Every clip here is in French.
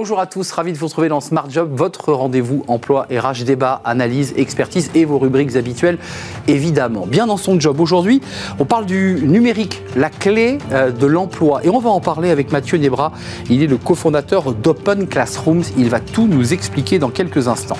Bonjour à tous, ravi de vous retrouver dans Smart Job, votre rendez-vous emploi, RH, débat, analyse, expertise et vos rubriques habituelles, évidemment. Bien dans son job aujourd'hui, on parle du numérique, la clé euh, de l'emploi. Et on va en parler avec Mathieu Nebra. Il est le cofondateur d'Open Classrooms. Il va tout nous expliquer dans quelques instants.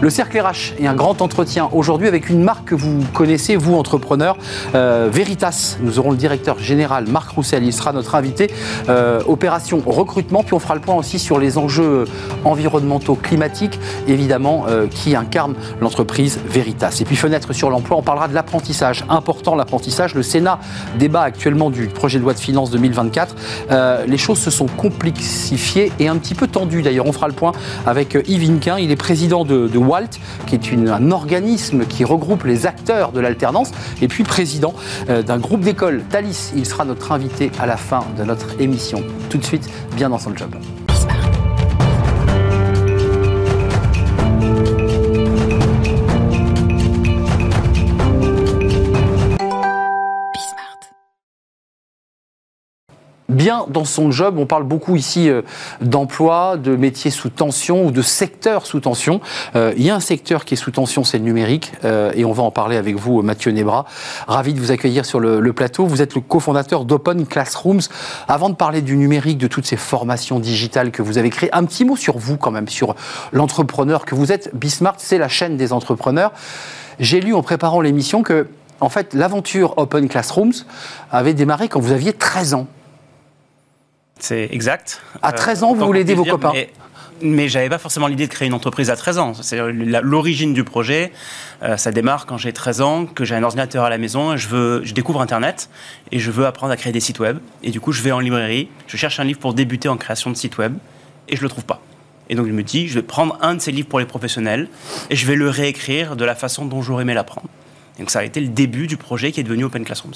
Le cercle RH et un grand entretien aujourd'hui avec une marque que vous connaissez, vous entrepreneurs, euh, Veritas. Nous aurons le directeur général Marc Roussel, il sera notre invité. Euh, opération recrutement, puis on fera le point aussi sur les enjeux environnementaux climatiques, évidemment, euh, qui incarne l'entreprise Veritas. Et puis fenêtre sur l'emploi, on parlera de l'apprentissage. Important l'apprentissage. Le Sénat débat actuellement du projet de loi de finances 2024. Euh, les choses se sont complexifiées et un petit peu tendues. D'ailleurs, on fera le point avec euh, Yves Inquin. Il est président de, WALT, qui est un organisme qui regroupe les acteurs de l'alternance, et puis président d'un groupe d'école, Thalys. Il sera notre invité à la fin de notre émission. Tout de suite, bien dans son job. Bien dans son job. On parle beaucoup ici euh, d'emploi, de métiers sous tension ou de secteurs sous tension. Euh, il y a un secteur qui est sous tension, c'est le numérique, euh, et on va en parler avec vous, Mathieu Nebra. Ravi de vous accueillir sur le, plateau. Vous êtes le cofondateur d'Open Classrooms. Avant de parler du numérique, de toutes ces formations digitales que vous avez créées, un petit mot sur vous quand même, sur l'entrepreneur que vous êtes. Bismart, c'est la chaîne des entrepreneurs. J'ai lu en préparant l'émission que en fait, l'aventure Open Classrooms avait démarré quand vous aviez 13 ans. C'est exact. À 13 ans, vous voulez aider vos copains mais, j'avais pas forcément l'idée de créer une entreprise à 13 ans. C'est l'origine du projet. Euh, ça démarre quand j'ai 13 ans, que j'ai un ordinateur à la maison, je, veux, je découvre Internet et je veux apprendre à créer des sites web. Et du coup, je vais en librairie, je cherche un livre pour débuter en création de site web et je le trouve pas. Et donc, je me dis, je vais prendre un de ces livres pour les professionnels et je vais le réécrire de la façon dont j'aurais aimé l'apprendre. Donc ça a été le début du projet qui est devenu Open Classrooms.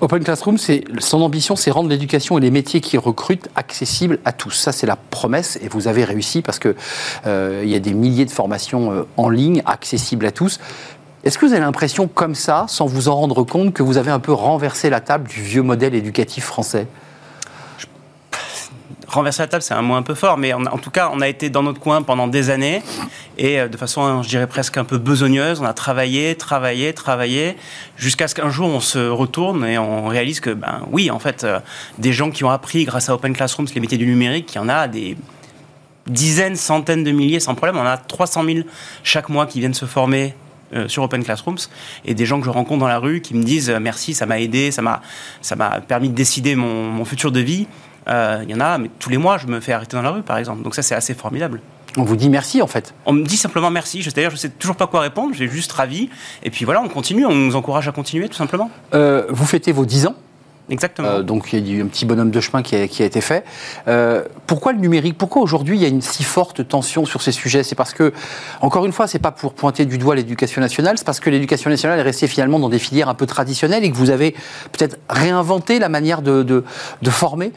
Open Classrooms, son ambition, c'est rendre l'éducation et les métiers qui recrutent accessibles à tous. Ça, c'est la promesse et vous avez réussi parce qu'il euh, y a des milliers de formations euh, en ligne accessibles à tous. Est-ce que vous avez l'impression, comme ça, sans vous en rendre compte, que vous avez un peu renversé la table du vieux modèle éducatif français? Renverser la table, c'est un mot un peu fort, mais en, tout cas, on a été dans notre coin pendant des années et euh, de façon, je dirais presque un peu besogneuse. On a travaillé, travaillé, travaillé, jusqu'à ce qu'un jour on se retourne et on réalise que, ben oui, en fait, euh, des gens qui ont appris grâce à Open Classrooms les métiers du numérique, il y en a des dizaines, centaines de milliers sans problème. On a 300 000 chaque mois qui viennent se former euh, sur Open Classrooms et des gens que je rencontre dans la rue qui me disent merci, ça m'a aidé, ça m'a ça m'a permis de décider mon, mon futur de vie. Euh, il y en a, mais tous les mois, je me fais arrêter dans la rue, par exemple. Donc ça, c'est assez formidable. On vous dit merci en fait. On me dit simplement merci. C'est-à-dire, je ne sais toujours pas quoi répondre. J'ai juste ravi. Et puis voilà, on continue. On nous encourage à continuer, tout simplement. Euh, vous fêtez vos 10 ans Exactement. Euh, donc il y a eu un petit bonhomme de chemin qui a, été fait. pourquoi le numérique? Pourquoi aujourd'hui il y a une si forte tension sur ces sujets? C'est parce que, encore une fois, c'est pas pour pointer du doigt l'éducation nationale, c'est parce que l'éducation nationale est restée finalement dans des filières un peu traditionnelles et que vous avez peut-être réinventé la manière de, de former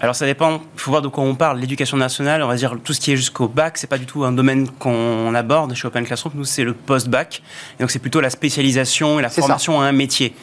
alors ça dépend, il faut voir de quoi on parle. L'éducation nationale, on va dire tout ce qui est jusqu'au bac, c'est pas du tout un domaine qu'on aborde chez Open Classroom. Nous, c'est le post-bac. Et donc c'est plutôt la spécialisation et la formation à un métier.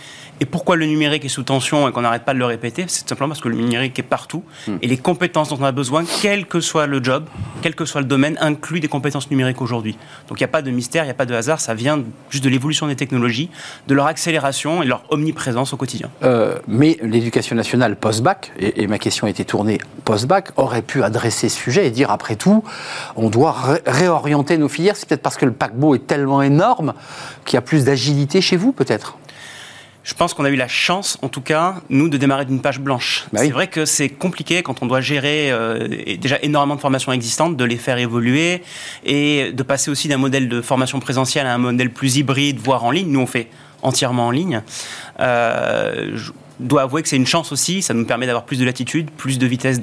Et pourquoi le numérique est sous tension et qu'on n'arrête pas de le répéter? C'est simplement parce que le numérique est partout hmm. et les compétences dont on a besoin, quel que soit le job, quel que soit le domaine, incluent des compétences numériques aujourd'hui. Donc il n'y a pas de mystère, il n'y a pas de hasard, ça vient juste de l'évolution des technologies, de leur accélération et de leur omniprésence au quotidien. Euh, mais l'éducation nationale post-bac, et, ma question a été tournée post-bac, aurait pu adresser ce sujet et dire après tout, on doit réorienter nos filières. C'est peut-être parce que le paquebot est tellement énorme qu'il y a plus d'agilité chez vous peut-être? Je pense qu'on a eu la chance, en tout cas, nous, de démarrer d'une page blanche. Bah c'est vrai que c'est compliqué quand on doit gérer euh, déjà énormément de formations existantes, de les faire évoluer et de passer aussi d'un modèle de formation présentielle à un modèle plus hybride, voire en ligne. Nous, on fait entièrement en ligne. Euh, dois avouer que c'est une chance aussi. Ça nous permet d'avoir plus de latitude, plus de vitesse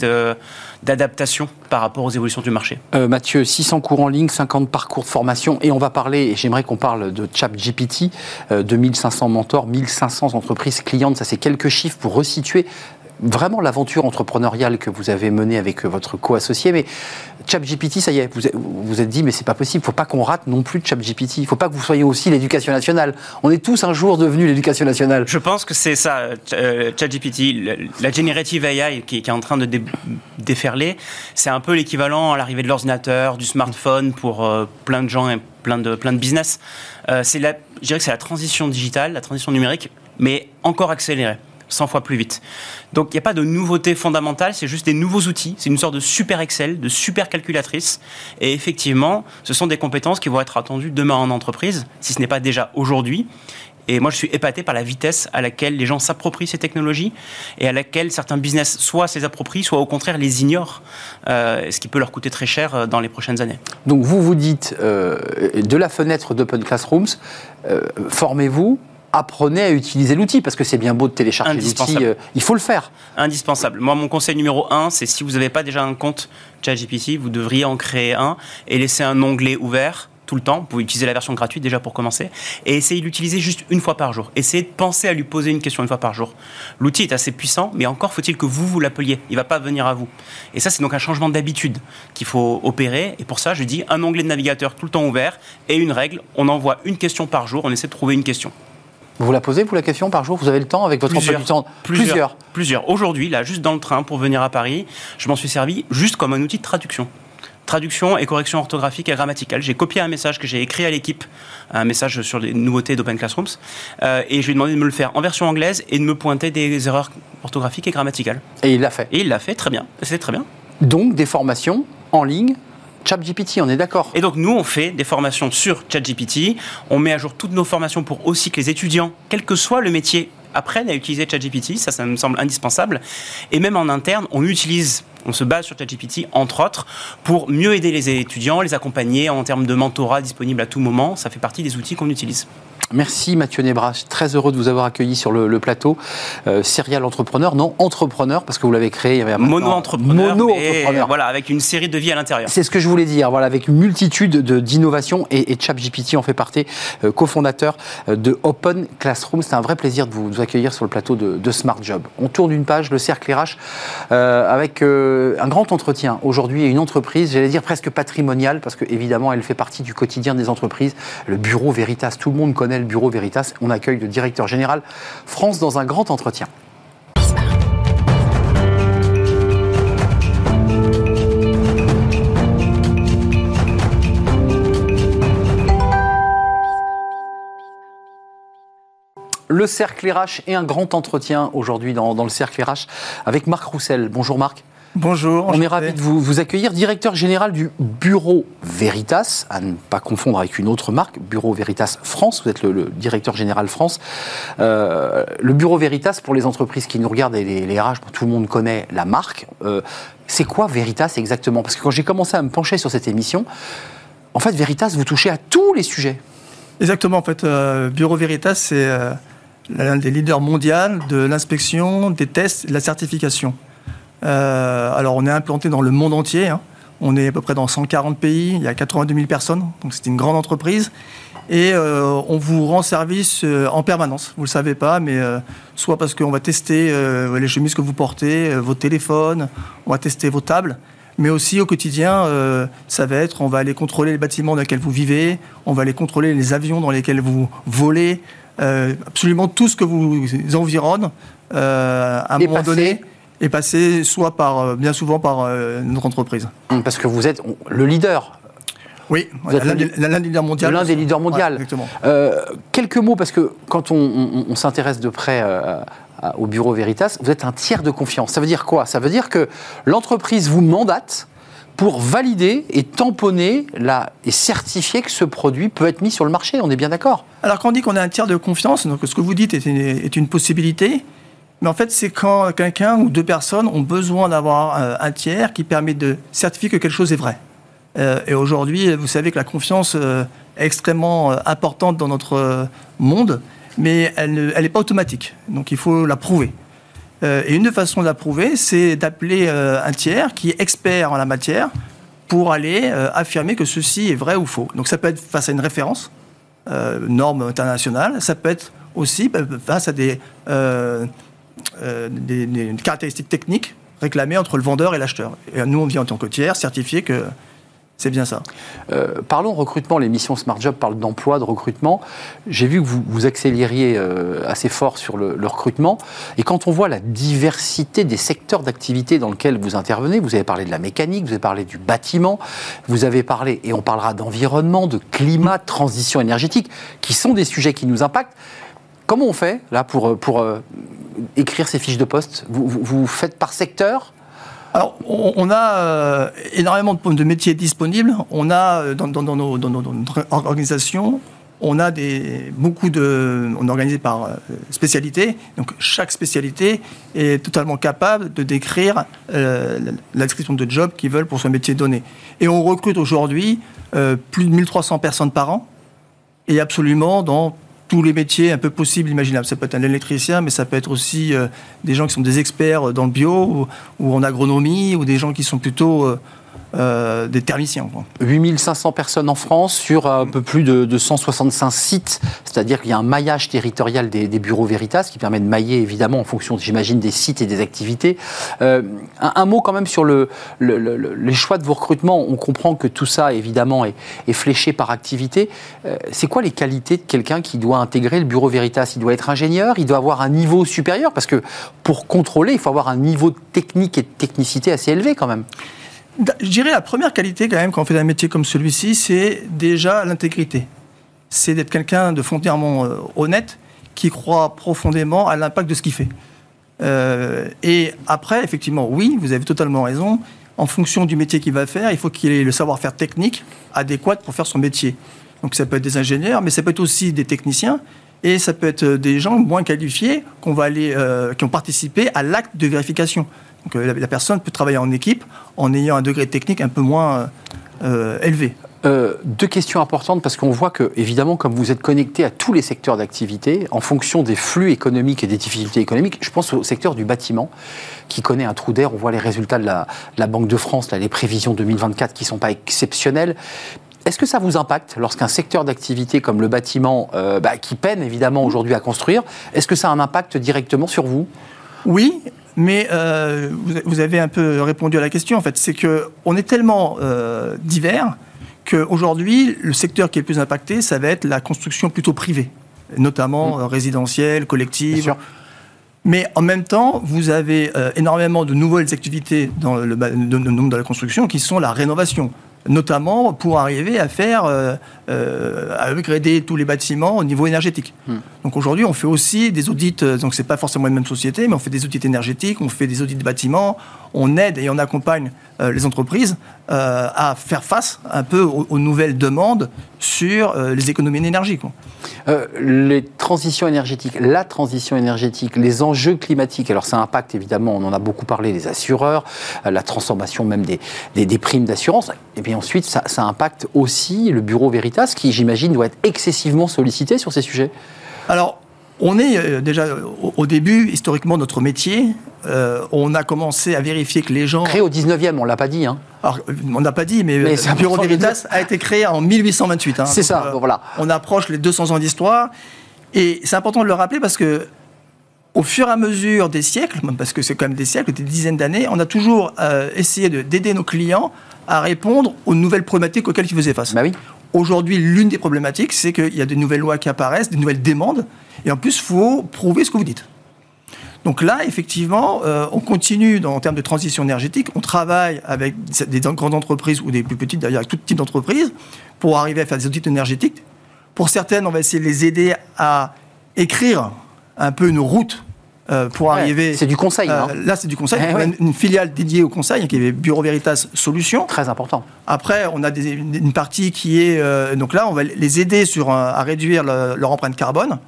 d'adaptation par rapport aux évolutions du marché. Euh, Mathieu, 600 cours en ligne, 50 parcours de formation. Et on va parler, et j'aimerais qu'on parle de ChatGPT, euh, 2500 mentors, 1500 entreprises clientes. Ça, c'est quelques chiffres pour resituer vraiment l'aventure entrepreneuriale que vous avez menée avec votre co-associé. Mais ChatGPT, ça y est, vous vous êtes dit, mais c'est pas possible, il faut pas qu'on rate non plus ChatGPT. Il faut pas que vous soyez aussi l'éducation nationale. On est tous un jour devenus l'éducation nationale. Je pense que c'est ça, euh, ChatGPT, la generative AI qui, est en train de déferler, c'est un peu l'équivalent à l'arrivée de l'ordinateur, du smartphone pour euh, plein de gens et plein de, plein de business. Euh, c'est la, je dirais que c'est la transition digitale, la transition numérique, mais encore accélérée. 100 fois plus vite. Donc il n'y a pas de nouveauté fondamentale, c'est juste des nouveaux outils, c'est une sorte de super Excel, de super calculatrice. Et effectivement, ce sont des compétences qui vont être attendues demain en entreprise, si ce n'est pas déjà aujourd'hui. Et moi, je suis épaté par la vitesse à laquelle les gens s'approprient ces technologies et à laquelle certains business soit les approprient, soit au contraire les ignorent, euh, ce qui peut leur coûter très cher euh, dans les prochaines années. Donc vous vous dites, euh, de la fenêtre d'Open Classrooms, formez-vous, apprenez à utiliser l'outil, parce que c'est bien beau de télécharger l'outil, euh, il faut le faire. Indispensable. Moi, mon conseil numéro un, c'est si vous n'avez pas déjà un compte ChatGPT, vous devriez en créer un et laisser un onglet ouvert tout le temps. Vous pouvez utiliser la version gratuite déjà pour commencer. Et essayez de l'utiliser juste une fois par jour. Essayez de penser à lui poser une question une fois par jour. L'outil est assez puissant, mais encore faut-il que vous, vous l'appeliez. Il ne va pas venir à vous. Et ça, c'est donc un changement d'habitude qu'il faut opérer. Et pour ça, je dis un onglet de navigateur tout le temps ouvert et une règle. On envoie une question par jour. On essaie de trouver une question. Vous la posez, vous, la question par jour? Vous avez le temps avec votre plusieurs, emploi Plusieurs. Plusieurs. Aujourd'hui, là, juste dans le train pour venir à Paris, je m'en suis servi juste comme un outil de traduction traduction et correction orthographique et grammaticale. J'ai copié un message que j'ai écrit à l'équipe, un message sur les nouveautés d'Open Classrooms, euh, et je lui ai demandé de me le faire en version anglaise et de me pointer des erreurs orthographiques et grammaticales. Et il l'a fait. Et il l'a fait très bien. C'est très bien. Donc des formations en ligne ChatGPT, on est d'accord. Et donc nous, on fait des formations sur ChatGPT. On met à jour toutes nos formations pour aussi que les étudiants, quel que soit le métier, apprennent à utiliser ChatGPT. Ça, ça me semble indispensable. Et même en interne, on utilise on se base sur ChatGPT, entre autres, pour mieux aider les étudiants, les accompagner en termes de mentorat disponible à tout moment. Ça fait partie des outils qu'on utilise. Merci Mathieu Nebras, très heureux de vous avoir accueilli sur le, plateau. Euh, serial entrepreneur, non entrepreneur, parce que vous l'avez créé. Il y avait mono-entrepreneur. Mono-entrepreneur. Voilà, avec une série de vies à l'intérieur. C'est ce que je voulais dire, voilà, avec une multitude d'innovations et, et ChatGPT en fait partie, euh, cofondateur euh, de Open Classroom. C'est un vrai plaisir de vous, accueillir sur le plateau de, Smart Job. On tourne une page, le cercle RH, avec un grand entretien aujourd'hui et une entreprise, j'allais dire presque patrimoniale, parce que évidemment elle fait partie du quotidien des entreprises. Le bureau Veritas, tout le monde connaît le bureau Veritas. On accueille le directeur général France dans un grand entretien. le cercle RH et un grand entretien aujourd'hui dans, dans, le cercle RH avec Marc Roussel. Bonjour Marc. Bonjour. On est ravi de vous, accueillir. Directeur général du Bureau Veritas, à ne pas confondre avec une autre marque, Bureau Veritas France. Vous êtes le, directeur général France. Euh, le Bureau Veritas, pour les entreprises qui nous regardent et les, RH, tout le monde connaît la marque. Euh, c'est quoi Veritas exactement? Parce que quand j'ai commencé à me pencher sur cette émission, en fait, Veritas, vous touchez à tous les sujets. Exactement. En fait, euh, Bureau Veritas, c'est l'un des leaders mondiaux de l'inspection, des tests, de la certification. Euh, alors, on est implanté dans le monde entier. Hein. On est à peu près dans 140 pays. Il y a 82 000 personnes. Donc, c'est une grande entreprise. Et euh, on vous rend service euh, en permanence. Vous ne le savez pas, mais soit parce qu'on va tester les chemises que vous portez, vos téléphones, on va tester vos tables mais aussi au quotidien, ça va être, on va aller contrôler les bâtiments dans lesquels vous vivez, on va aller contrôler les avions dans lesquels vous volez, absolument tout ce que vous environne à un moment donné est passé soit par, euh, bien souvent par euh, notre entreprise. Hum, parce que vous êtes le leader. Oui, l'un des leaders mondiaux. L'un des leaders mondiaux. Euh, quelques mots, parce que quand on, s'intéresse de près au bureau Veritas, vous êtes un tiers de confiance. Ça veut dire quoi? Ça veut dire que l'entreprise vous mandate pour valider et tamponner la, et certifier que ce produit peut être mis sur le marché. On est bien d'accord? Alors quand on dit qu'on a un tiers de confiance, donc ce que vous dites est est une possibilité, mais en fait, c'est quand quelqu'un ou deux personnes ont besoin d'avoir euh, un tiers qui permet de certifier que quelque chose est vrai. Euh, et aujourd'hui, vous savez que la confiance euh, est extrêmement importante dans notre monde, mais elle n'est pas automatique. Donc il faut la prouver. et une façon de la prouver, c'est d'appeler un tiers qui est expert en la matière pour aller affirmer que ceci est vrai ou faux. Donc ça peut être face à une référence, norme internationale, ça peut être aussi face à des des, des caractéristiques techniques réclamées entre le vendeur et l'acheteur. Et nous, on vient en tant que tiers certifier que c'est bien ça. Euh, parlons recrutement. L'émission Smart Job parle d'emploi, de recrutement. J'ai vu que vous, vous accélériez euh, assez fort sur le, recrutement. Et quand on voit la diversité des secteurs d'activité dans lesquels vous intervenez, vous avez parlé de la mécanique, vous avez parlé du bâtiment, vous avez parlé, et on parlera d'environnement, de climat, de transition énergétique, qui sont des sujets qui nous impactent. Comment on fait là pour, pour euh, écrire ces fiches de poste? Vous, vous faites par secteur? Alors, on, a euh, énormément de, métiers disponibles. On a euh, dans, nos, notre organisation, on a des, beaucoup de. On est organisé par euh, spécialité. Donc, chaque spécialité est totalement capable de décrire la description de job qu'ils veulent pour son métier donné. Et on recrute aujourd'hui plus de 1300 personnes par an. Et absolument dans tous les métiers un peu possibles, imaginables. Ça peut être un électricien, mais ça peut être aussi euh, des gens qui sont des experts dans le bio ou, en agronomie, ou des gens qui sont plutôt euh, euh, des thermiciens. 8500 personnes en France sur un peu plus de, 165 sites, c'est-à-dire qu'il y a un maillage territorial des, bureaux Veritas qui permet de mailler évidemment en fonction, j'imagine, des sites et des activités. Euh, un, mot quand même sur le, les choix de vos recrutements. On comprend que tout ça, évidemment, est, fléché par activité. Euh, c'est quoi les qualités de quelqu'un qui doit intégrer le bureau Veritas? Il doit être ingénieur, il doit avoir un niveau supérieur, parce que pour contrôler, il faut avoir un niveau technique et de technicité assez élevé quand même. Je dirais la première qualité quand même quand on fait un métier comme celui-ci, c'est déjà l'intégrité. C'est d'être quelqu'un de foncièrement euh, honnête qui croit profondément à l'impact de ce qu'il fait. Euh, et après, effectivement, oui, vous avez totalement raison. En fonction du métier qu'il va faire, il faut qu'il ait le savoir-faire technique adéquat pour faire son métier. Donc ça peut être des ingénieurs, mais ça peut être aussi des techniciens, et ça peut être des gens moins qualifiés euh, qui ont participé à l'acte de vérification. Donc euh, la, personne peut travailler en équipe en ayant un degré technique un peu moins euh, élevé. Euh, deux questions importantes parce qu'on voit que, évidemment, comme vous êtes connecté à tous les secteurs d'activité, en fonction des flux économiques et des difficultés économiques, je pense au secteur du bâtiment qui connaît un trou d'air. On voit les résultats de la, Banque de France, là, les prévisions 2024 qui ne sont pas exceptionnelles. Est-ce que ça vous impacte lorsqu'un secteur d'activité comme le bâtiment, bah, qui peine évidemment aujourd'hui à construire, est-ce que ça a un impact directement sur vous? Oui, mais euh, vous, avez un peu répondu à la question, en fait. C'est qu'on est tellement euh, divers qu'aujourd'hui, le secteur qui est le plus impacté, ça va être la construction plutôt privée, notamment mmh. euh, résidentielle, collective. Mais en même temps, vous avez énormément de nouvelles activités dans le, dans la construction qui sont la rénovation notamment pour arriver à faire, euh, euh, à upgrader tous les bâtiments au niveau énergétique. Hmm. Donc aujourd'hui, on fait aussi des audits, euh, donc c'est pas forcément les mêmes sociétés, mais on fait des audits énergétiques, on fait des audits de bâtiments, on aide et on accompagne les entreprises à faire face un peu aux, nouvelles demandes sur les économies d'énergie. les transitions énergétiques, la transition énergétique, les enjeux climatiques, alors ça impacte évidemment, on en a beaucoup parlé, les assureurs, la transformation même des, des, des primes d'assurance, et puis ensuite ça, ça impacte aussi le bureau Veritas qui j'imagine doit être excessivement sollicité sur ces sujets. Alors on est euh, déjà au, début, historiquement, notre métier. Euh, on a commencé à vérifier que les gens. Créé au 19e, on ne l'a pas dit. Hein. Alors, on n'a pas dit, mais, le Bureau Veritas a été créé en 1828. Hein. c'est ça, euh, voilà. On approche les 200 ans d'histoire. Et c'est important de le rappeler parce que au fur et à mesure des siècles, parce que c'est quand même des siècles, des dizaines d'années, on a toujours essayé d'aider nos clients à répondre aux nouvelles problématiques auxquelles ils faisaient face. Bah oui. Aujourd'hui, l'une des problématiques, c'est qu'il y a des nouvelles lois qui apparaissent, des nouvelles demandes, et en plus, il faut prouver ce que vous dites. Donc là, effectivement, euh, on continue en termes de transition énergétique. On travaille avec des grandes entreprises ou des plus petites, d'ailleurs, avec tout type d'entreprises, pour arriver à faire des audits énergétiques. Pour certaines, on va essayer de les aider à écrire un peu une route euh, pour arriver. C'est du conseil. Euh, là, c'est du conseil. Eh on a une filiale dédiée au conseil qui est Bureau Veritas Solutions. Très important. Après, on a une partie qui est euh, donc là, on va les aider sur à réduire leur empreinte carbone.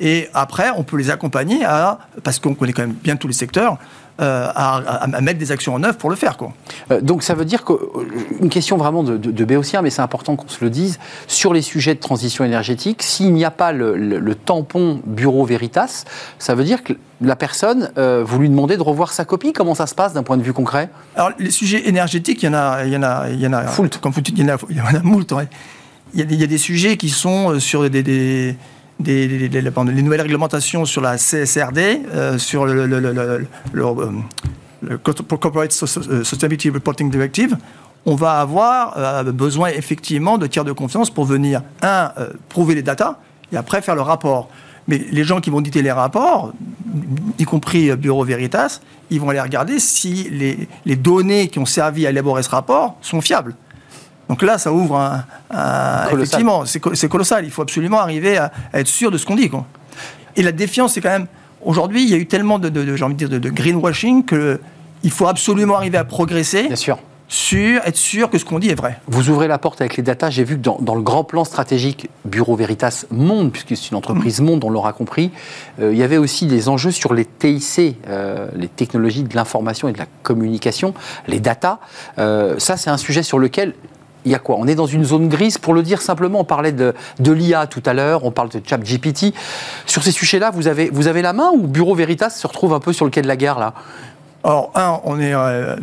Et après, on peut les accompagner à, parce qu'on connaît quand même bien tous les secteurs, euh, à, mettre des actions en œuvre pour le faire. Quoi. Euh, donc ça veut dire que, euh, question vraiment de, de, mais c'est important qu'on se le dise, sur les sujets de transition énergétique, s'il n'y a pas le, tampon Bureau Veritas, ça veut dire que la personne, vous lui demandez de revoir sa copie Comment ça se passe d'un point de vue concret? Alors les sujets énergétiques, il y en a... Il y en a, il y en a Foult. Comme il y en a, il y en a moult. Il, y a des, il y a des sujets qui sont sur des des, les, les- les nouvelles réglementations sur la CSRD, euh, sur le, euh, Corporate Sustainability Reporting Directive, on va avoir euh, besoin effectivement de tiers de confiance pour venir, un, euh, prouver les datas, et après faire le rapport. Mais les gens qui vont éditer les rapports, y compris euh, Bureau Veritas, ils vont aller regarder si les données qui ont servi à élaborer ce rapport sont fiables. Donc là, ça ouvre un. un- Colossal. effectivement, c'est co- c'est colossal. Il faut absolument arriver à, à être sûr de ce qu'on dit. Quoi. Et la défiance, c'est quand même. Aujourd'hui, il y a eu tellement de, de- envie de dire, de, de greenwashing qu'il faut absolument arriver à progresser Bien sûr. sur être sûr que ce qu'on dit est vrai. Vous ouvrez la porte avec les datas. J'ai vu que dans, dans le grand plan stratégique Bureau Veritas Monde, puisque c'est une entreprise monde, on l'aura compris, euh, il y avait aussi des enjeux sur les TIC, euh, les technologies de l'information et de la communication, les datas. Euh, ça, c'est un sujet sur lequel il y a quoi On est dans une zone grise, pour le dire simplement. On parlait de, de l'IA tout à l'heure, on parle de ChatGPT. Sur ces sujets-là, vous avez, vous avez la main ou Bureau Veritas se retrouve un peu sur le quai de la gare là? Alors, un, on est. euh,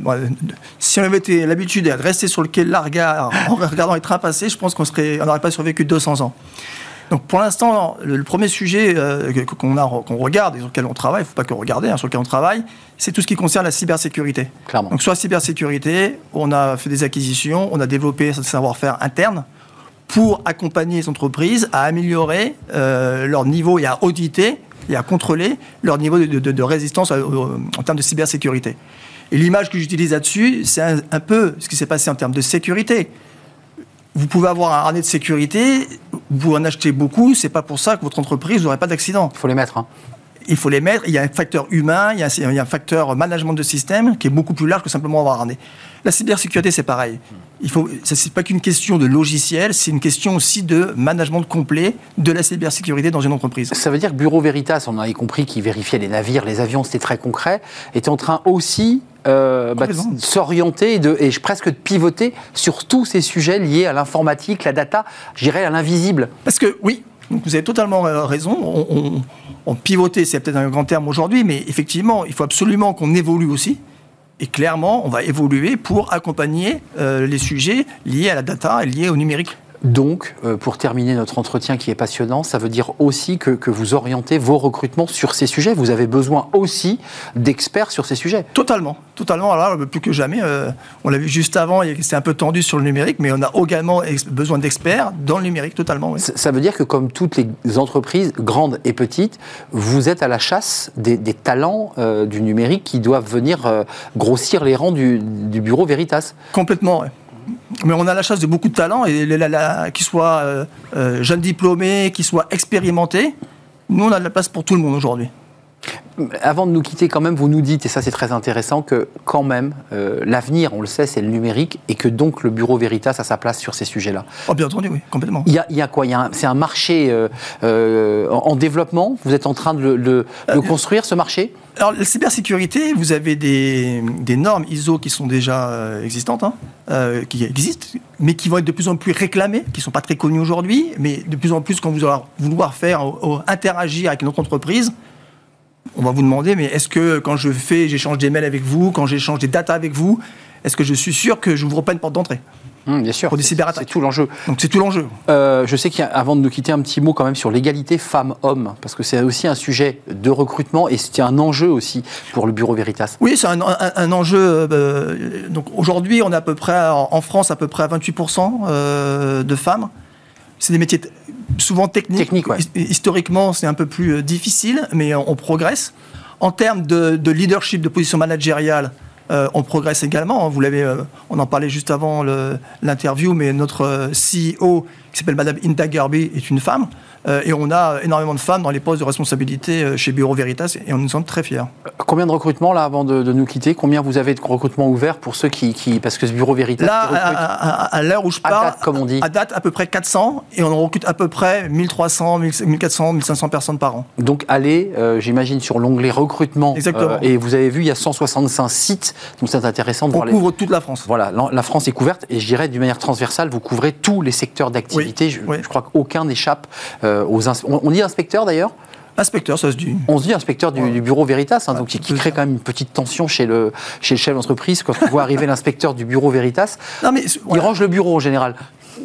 si on avait été l'habitude de rester sur le quai de la gare en regardant les trains passer, je pense qu'on n'aurait pas survécu 200 ans. Donc, pour l'instant, le, le premier sujet euh, qu'on regarde et sur lequel on travaille, il ne faut pas que regarder, hein, sur lequel on travaille, c'est tout ce qui concerne la cybersécurité. Clairement. Donc, sur la cybersécurité, on a fait des acquisitions, on a développé ce savoir-faire interne pour accompagner les entreprises à améliorer euh, leur niveau et à auditer et à contrôler leur niveau de, de- de résistance au- en termes de cybersécurité. Et l'image que j'utilise là-dessus, c'est un, un peu ce qui s'est passé en termes de sécurité. Vous pouvez avoir un harnais de sécurité, vous en achetez beaucoup, c'est pas pour ça que votre entreprise n'aurait pas d'accident Il faut les mettre. hein. Il faut les mettre. Il y a un facteur humain, il y a, un- il y a un facteur management de système qui est beaucoup plus large que simplement avoir un. La cybersécurité, c'est pareil. Il faut, ce n'est pas qu'une question de logiciel, c'est une question aussi de management complet de la cybersécurité dans une entreprise. Ça veut dire que Bureau Veritas, on avait compris qu'il vérifiait les navires, les avions, c'était très concret, était en train aussi euh, bah, s'orienter et, de- et presque de pivoter sur tous ces sujets liés à l'informatique, la data, je dirais à l'invisible. Parce que oui, donc vous avez totalement raison. On, on- on pivotait, c'est peut-être un grand terme aujourd'hui, mais effectivement, il faut absolument qu'on évolue aussi. Et clairement, on va évoluer pour accompagner euh, les sujets liés à la data et liés au numérique. Donc, euh, pour terminer notre entretien qui est passionnant, ça veut dire aussi que, que vous orientez vos recrutements sur ces sujets. Vous avez besoin aussi d'experts sur ces sujets. Totalement, totalement. Alors plus que jamais, euh, on l'a vu juste avant, c'était un peu tendu sur le numérique, mais on a également besoin d'experts dans le numérique, totalement. oui. Ça ça veut dire que comme toutes les entreprises, grandes et petites, vous êtes à la chasse des, des talents euh, du numérique qui doivent venir euh, grossir les rangs du, du bureau Veritas. Complètement, ouais. Mais on a la chance de beaucoup de talents, et qu'ils soient euh, euh, jeunes diplômés, qu'ils soient expérimentés. Nous, on a de la place pour tout le monde aujourd'hui. Avant de nous quitter, quand même, vous nous dites, et ça c'est très intéressant, que quand même, euh, l'avenir, on le sait, c'est le numérique, et que donc le bureau Veritas a sa place sur ces sujets-là. Oh, bien entendu, oui, complètement. Il y a, il y a quoi? C'est un marché euh, euh, en en développement? Vous êtes en train de le, construire, ce marché? Alors, la cybersécurité, vous avez des, des normes ISO qui sont déjà existantes, hein, euh, qui existent, mais qui vont être de plus en plus réclamées, qui ne sont pas très connues aujourd'hui, mais de plus en plus, quand vous allez vouloir faire, euh, interagir avec notre entreprise, on va vous demander, mais est-ce que quand je fais, j'échange des mails avec vous, quand j'échange des datas avec vous, est-ce que je suis sûr que je n'ouvre pas une porte d'entrée Hum, Bien sûr. Pour des c'est- cyberattaques. C'est tout l'enjeu. Donc c'est tout l'enjeu. Euh, je sais qu'avant de nous quitter, un petit mot quand même sur l'égalité femmes-hommes, parce que c'est aussi un sujet de recrutement et c'est un enjeu aussi pour le bureau Veritas. Oui, c'est un, un- un enjeu. euh, donc aujourd'hui, on est à peu près en en France à peu près à 28% euh, de femmes. C'est des métiers souvent techniques. Ouais. Historiquement, c'est un peu plus euh, difficile, mais on, on progresse. En termes de, de leadership, de position managériale, euh, on progresse également. Vous l'avez, euh, on en parlait juste avant l'interview, mais notre euh, CEO, qui s'appelle Madame Inda Garbi, est une femme. Euh, et on a énormément de femmes dans les postes de responsabilité euh, chez Bureau Veritas, et on nous en sommes très fiers. Combien de recrutements là avant de, de nous quitter? Combien vous avez de recrutements ouverts pour ceux qui, qui- parce que ce bureau Veritas Là, à, recrute- à- à- à l'heure où je À parle, date, comme on dit. à date à peu près 400 et on en recrute à peu près 1300, 1400, 1500 personnes par an. Donc allez, euh, j'imagine, sur l'onglet recrutement. euh, Exactement. et vous avez vu, il y a 165 sites, donc c'est intéressant de On voir les- couvre toute la France. Voilà, la la France est couverte et je dirais d'une manière transversale, vous couvrez tous les secteurs d'activité. Oui, je, crois qu'aucun n'échappe euh, aux. On, on dit inspecteur d'ailleurs? Inspecteur, ça se dit. On se dit inspecteur du, Ouais. du bureau Veritas, hein, Ouais, donc qui, crée quand même une petite tension chez le, chez le chef d'entreprise quand on voit arriver l'inspecteur du bureau Veritas. Non, mais Il range le bureau en général.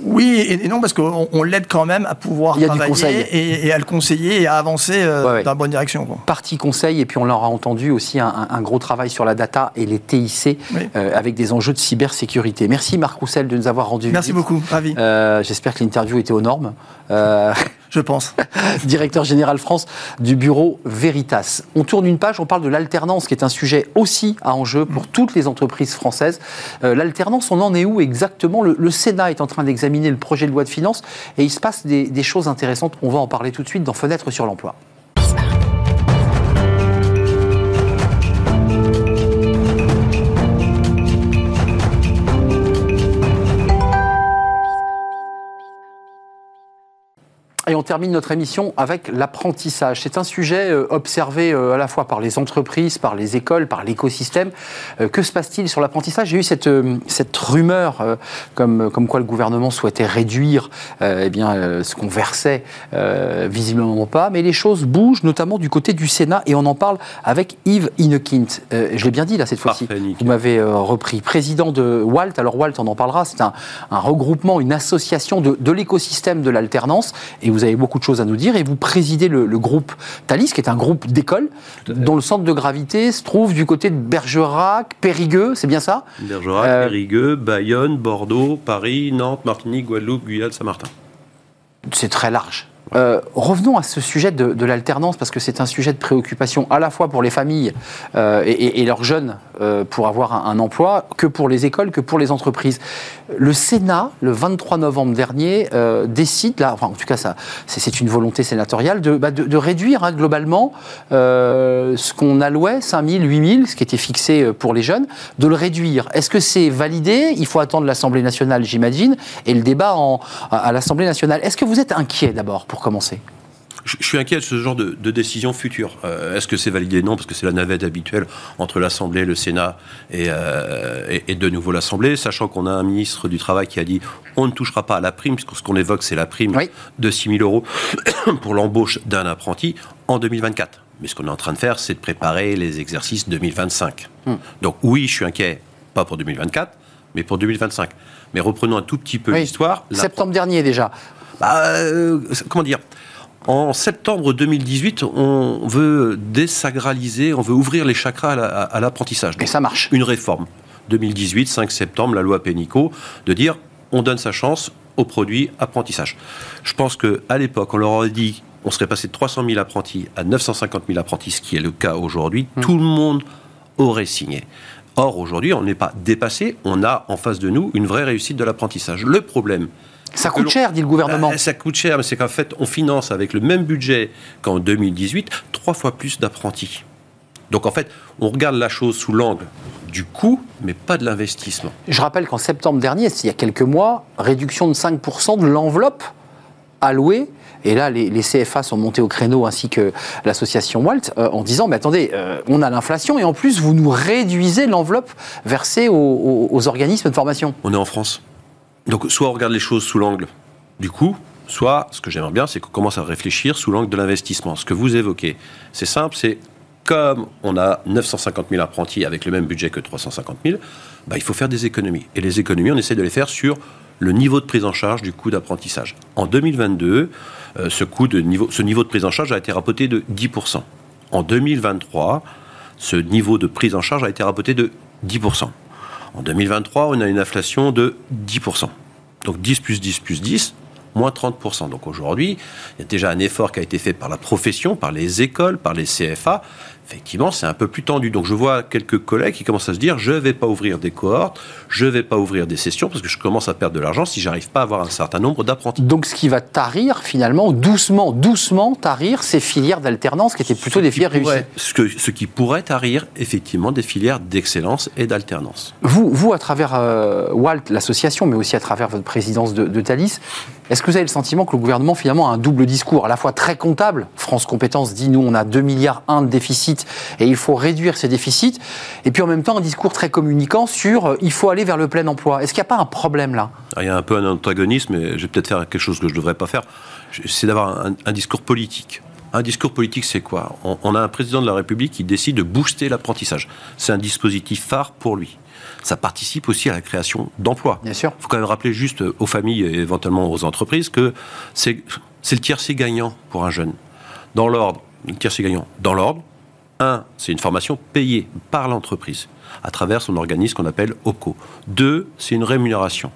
Oui et, non, parce qu'on l'aide quand même à pouvoir travailler. Et, et à le conseiller et à avancer euh, Ouais, ouais. dans la bonne direction. quoi. Partie conseil, et puis on l'aura entendu aussi, un, un gros travail sur la data et les TIC Oui. euh, avec des enjeux de cybersécurité. Merci Marc Roussel de nous avoir rendu Merci visite. beaucoup, ravi, Euh, J'espère que l'interview était aux normes. Je pense. directeur général France du bureau Veritas. On tourne une page, on parle de l'alternance, qui est un sujet aussi à enjeu pour toutes les entreprises françaises. Euh, l'alternance, on en est où exactement? Le, le Sénat est en train d'examiner le projet de loi de finances et il se passe des, des choses intéressantes. On va en parler tout de suite dans Fenêtre sur l'emploi. Et on termine notre émission avec l'apprentissage. C'est un sujet euh, observé euh, à la fois par les entreprises, par les écoles, par l'écosystème. Euh, que se passe-t-il sur l'apprentissage? J'ai eu cette, cette rumeur comme, comme quoi le gouvernement souhaitait réduire eh bien, ce qu'on versait, visiblement pas. Mais les choses bougent, notamment du côté du Sénat, et on en parle avec Yves Inekint. Euh, je l'ai bien dit là cette fois-ci. Vous m'avez repris. Président de WALT. Alors WALT, on en parlera. C'est un, un regroupement, une association de, de l'écosystème de l'alternance. Et vous avez beaucoup de choses à nous dire. Et vous présidez le, le groupe Thalys, qui est un groupe d'écoles, dont le centre de gravité se trouve du côté de Bergerac, Périgueux. C'est bien ça? Bergerac, Euh, Périgueux, Bayonne, Bordeaux, Paris, Nantes, Martinique, Guadeloupe, Guyane, Saint-Martin. C'est très large. Euh, revenons à ce sujet de, l'alternance, parce que c'est un sujet de préoccupation à la fois pour les familles euh, et, leurs jeunes euh, pour avoir un, emploi, que pour les écoles, que pour les entreprises. Le Sénat, le 23 novembre dernier, décide, là, enfin en tout cas c'est, une volonté sénatoriale, de, bah, réduire hein, globalement ce qu'on allouait, 5 000, 8 000, ce qui était fixé pour les jeunes, de le réduire. Est-ce que c'est validé? Il faut attendre l'Assemblée nationale, j'imagine, et le débat à, l'Assemblée nationale. Est-ce que vous êtes inquiet d'abord, Je, suis inquiet de ce genre de, de décision future. Euh, Est-ce que c'est validé Non, parce que c'est la navette habituelle entre l'Assemblée, le Sénat et, euh, et- et de nouveau l'Assemblée, sachant qu'on a un ministre du Travail qui a dit on ne touchera pas à la prime, puisque ce qu'on évoque, c'est la prime Oui. de 6 000 euros pour l'embauche d'un apprenti en 2024. Mais ce qu'on est en train de faire, c'est de préparer les exercices 2025. Hmm. Donc oui, je suis inquiet, pas pour 2024, mais pour 2025. Mais reprenons un tout petit peu Oui. l'histoire. Septembre dernier déjà. Bah, euh, comment dire? En septembre 2018, on veut désacraliser, on veut ouvrir les chakras à la- à l'apprentissage. Et ça marche. Une réforme. 2018, 5 septembre, la loi Pénicaud, de dire on donne sa chance au produit apprentissage. Je pense qu'à l'époque, on leur aurait dit on serait passé de 300 000 apprentis à 950 000 apprentis, ce qui est le cas aujourd'hui. Tout le monde aurait signé. Or, aujourd'hui, on n'est pas dépassé, on a en face de nous une vraie réussite de l'apprentissage. Le problème, Ça coûte cher, dit le gouvernement. bah, ça coûte cher, mais c'est qu'en fait, on finance avec le même budget qu'en 2018 trois fois plus d'apprentis. Donc en fait, on regarde la chose sous l'angle du coût, mais pas de l'investissement. Je rappelle qu'en septembre dernier, il y a quelques mois, réduction de 5% de l'enveloppe allouée. Et là, les, les CFA sont montés au créneau ainsi que l'association Walt euh, en disant Mais attendez, euh, on a l'inflation et en plus, vous nous réduisez l'enveloppe versée aux, aux- aux organismes de formation. On est en France. Donc soit on regarde les choses sous l'angle du coût, soit ce que j'aimerais bien, c'est qu'on commence à réfléchir sous l'angle de l'investissement. Ce que vous évoquez, c'est simple, c'est comme on a 950 000 apprentis avec le même budget que 350 000, bah, il faut faire des économies. Et les économies, on essaie de les faire sur le niveau de prise en charge du coût d'apprentissage. En 2022, euh, ce, coût niveau, ce niveau de prise en charge a été rapoté de 10%. En 2023, ce niveau de prise en charge a été rapoté de 10%. En 2023, on a une inflation de 10%. Donc 10 plus 10 plus 10, moins 30%. Donc aujourd'hui, il y a déjà un effort qui a été fait par la profession, par les écoles, par les CFA. Effectivement, c'est un peu plus tendu. Donc je vois quelques collègues qui commencent à se dire, je ne vais pas ouvrir des cohortes, je ne vais pas ouvrir des sessions, parce que je commence à perdre de l'argent si j'arrive pas à avoir un certain nombre d'apprentis. Donc, ce qui va tarir, finalement, doucement, doucement tarir ces filières d'alternance qui étaient plutôt des Ce filières réussies. Ce, que- ce qui pourrait tarir effectivement des filières d'excellence et d'alternance. Vous, vous, à travers euh, Walt, l'association, mais aussi à travers votre présidence de, de Thalys, est-ce que vous avez le sentiment que le gouvernement, finalement, a un double discours, à la fois très comptable France Compétences dit, nous, on a 2 milliards 1 de déficit et il faut réduire ces déficits, et puis en même temps, un discours très communicant sur euh, il faut aller vers le plein emploi. Est-ce qu'il n'y a pas un problème là? Alors, Il y a un peu un antagonisme, et je vais peut-être faire quelque chose que je ne devrais pas faire. C'est d'avoir un, discours politique. Un discours politique, c'est quoi? On a un président de la République qui décide de booster l'apprentissage. C'est un dispositif phare pour lui. Ça participe aussi à la création d'emplois. Bien sûr. Il faut quand même rappeler juste aux familles et éventuellement aux entreprises que c'est le tiercé gagnant pour un jeune. Dans l'ordre, le tiercé gagnant. Dans l'ordre, un, c'est une formation payée par l'entreprise à travers son organisme qu'on appelle OCO. Deux, c'est une rémunération.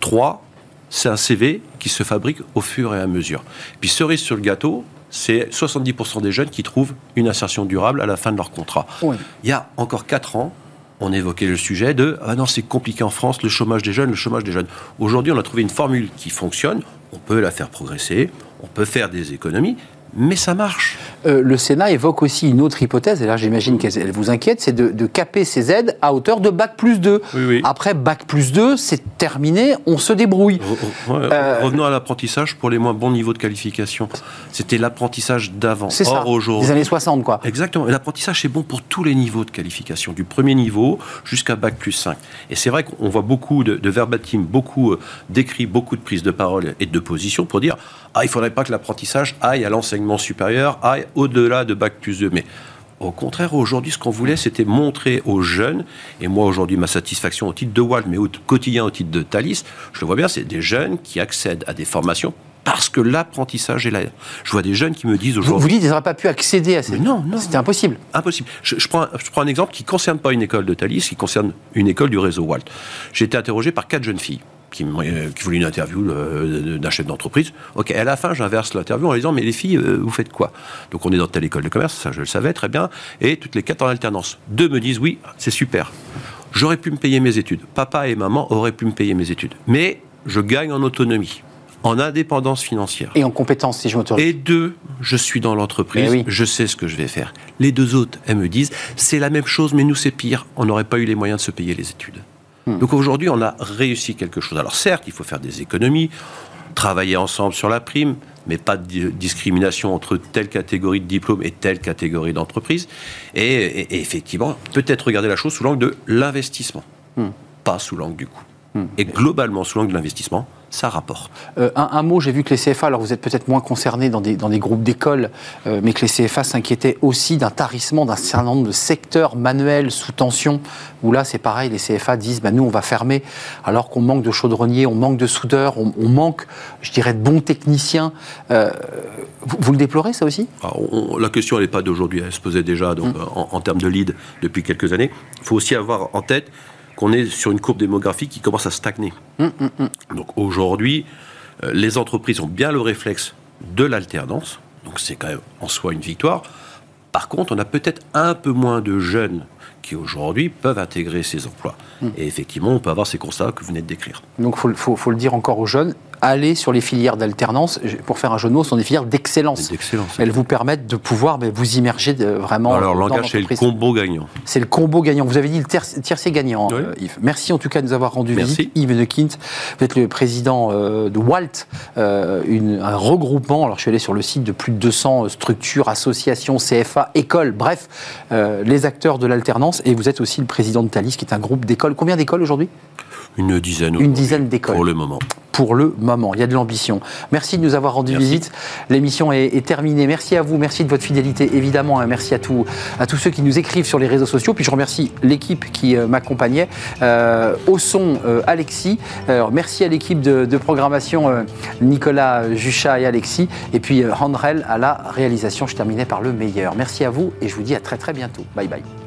Trois, c'est un CV qui se fabrique au fur et à mesure. Puis cerise sur le gâteau, c'est 70% des jeunes qui trouvent une insertion durable à la fin de leur contrat. Oui. Il y a encore 4 ans, on évoquait le sujet de ah non c'est compliqué en France le chômage des jeunes le chômage des jeunes. Aujourd'hui on a trouvé une formule qui fonctionne. On peut la faire progresser on peut faire des économies mais ça marche Euh, le Sénat évoque aussi une autre hypothèse, et là j'imagine qu'elle elle vous inquiète, c'est de, de caper ces aides à hauteur de Bac plus 2. Oui, oui. Après Bac plus 2, c'est terminé, on se débrouille. Re- re- ouais, Euh, revenons à l'apprentissage pour les moins bons niveaux de qualification c'était l'apprentissage d'avant C'est ça, des années 60 quoi. Exactement. Et l'apprentissage, c'est bon pour tous les niveaux de qualification, du premier niveau jusqu'à Bac plus 5. Et c'est vrai qu'on voit beaucoup de, de verbatim, beaucoup euh, d'écrits, beaucoup de prises de parole et de position pour dire Ah, il ne faudrait pas que l'apprentissage aille à l'enseignement supérieur, aille au-delà de Bac plus 2. Mais au contraire, aujourd'hui, ce qu'on voulait, c'était montrer aux jeunes, et moi, aujourd'hui, ma satisfaction au titre de Walt, mais au quotidien au titre de Thalys, je le vois bien, c'est des jeunes qui accèdent à des formations parce que l'apprentissage est là. Je vois des jeunes qui me disent Vous, aujourd'hui... vous dites qu'ils n'auraient pas pu accéder à ces... Mais non, non. C'était impossible. Impossible. Je, je prends, un- je prends un exemple qui ne concerne pas une école de Thalys, qui concerne une école du réseau Walt. J'ai été interrogé par quatre jeunes filles qui, euh, qui voulaient une interview euh, d'un chef d'entreprise. Ok, à la fin, j'inverse l'interview en disant Mais les filles, euh, vous faites quoi? Donc, on est dans telle école de commerce, ça je le savais très bien, et toutes les quatre en alternance. Deux me disent Oui, c'est super. J'aurais pu me payer mes études. Papa et maman auraient pu me payer mes études. Mais je gagne en autonomie, en indépendance financière. Et en compétence, si je m'autorise. Et deux, je suis dans l'entreprise, oui. je sais ce que je vais faire. Les deux autres, elles me disent, c'est la même chose, mais nous c'est pire. On n'aurait pas eu les moyens de se payer les études. Hmm. Donc aujourd'hui, on a réussi quelque chose. Alors certes, il faut faire des économies, travailler ensemble sur la prime, mais pas de di- discrimination entre telle catégorie de diplôme et telle catégorie d'entreprise. Et, et- et effectivement, peut-être regarder la chose sous l'angle de l'investissement, Hmm. pas sous l'angle du coût. Et globalement, sous l'angle de l'investissement, ça rapporte. Euh, un, un mot, j'ai vu que les CFA, alors vous êtes peut-être moins concernés dans des, dans des groupes d'écoles, euh, mais que les CFA s'inquiétaient aussi d'un tarissement d'un certain nombre de secteurs manuels sous tension, où là c'est pareil, les CFA disent, bah, nous on va fermer, alors qu'on manque de chaudronniers, on manque de soudeurs, on, on manque, je dirais, de bons techniciens. Euh, vous, vous le déplorez ça aussi? On- la question, elle n'est pas d'aujourd'hui, elle se posait déjà donc, en, en termes de lead depuis quelques années. Il faut aussi avoir en tête qu'on est sur une courbe démographique qui commence à stagner. Donc aujourd'hui, euh, les entreprises ont bien le réflexe de l'alternance, donc c'est quand même en soi une victoire. Par contre, on a peut-être un peu moins de jeunes qui aujourd'hui peuvent intégrer ces emplois. Et effectivement, on peut avoir ces constats que vous venez de décrire. Donc il faut, faut- faut le dire encore aux jeunes, allez sur les filières d'alternance, pour faire un jeu de mots, ce sont des filières d'excellence. D'excellence. Elles vous permettent de pouvoir ben, vous immerger de- vraiment Alors, dans langage, c'est le combo gagnant. C'est le combo gagnant. Vous avez dit le tiercé gagnant, Oui. euh, Yves. Merci en tout cas de nous avoir rendu Merci. visite. Yves Neukint, vous êtes le président euh, de WALT, euh, une- un regroupement. Alors je suis allé sur le site de plus de 200 structures, associations, CFA, écoles, bref, euh, les acteurs de l'alternance. Et vous êtes aussi le président de Thalys, qui est un groupe d'écoles. Combien d'écoles aujourd'hui? Une dizaine. Une dizaine d'écoles. Pour le moment. pour le moment. Il y a de l'ambition. Merci de nous avoir rendu Merci. visite. L'émission est, est terminée. Merci à vous, merci de votre fidélité, évidemment. hein. Merci à, tous à tous ceux qui nous écrivent sur les réseaux sociaux. Puis je remercie l'équipe qui euh, m'accompagnait. Euh, au son, euh, Alexis. Alors, merci à l'équipe de, de programmation, Nicolas Juchat et Alexis. Et puis Handrel à la réalisation. Je terminais par le meilleur. Merci à vous et je vous dis à très très bientôt. Bye bye.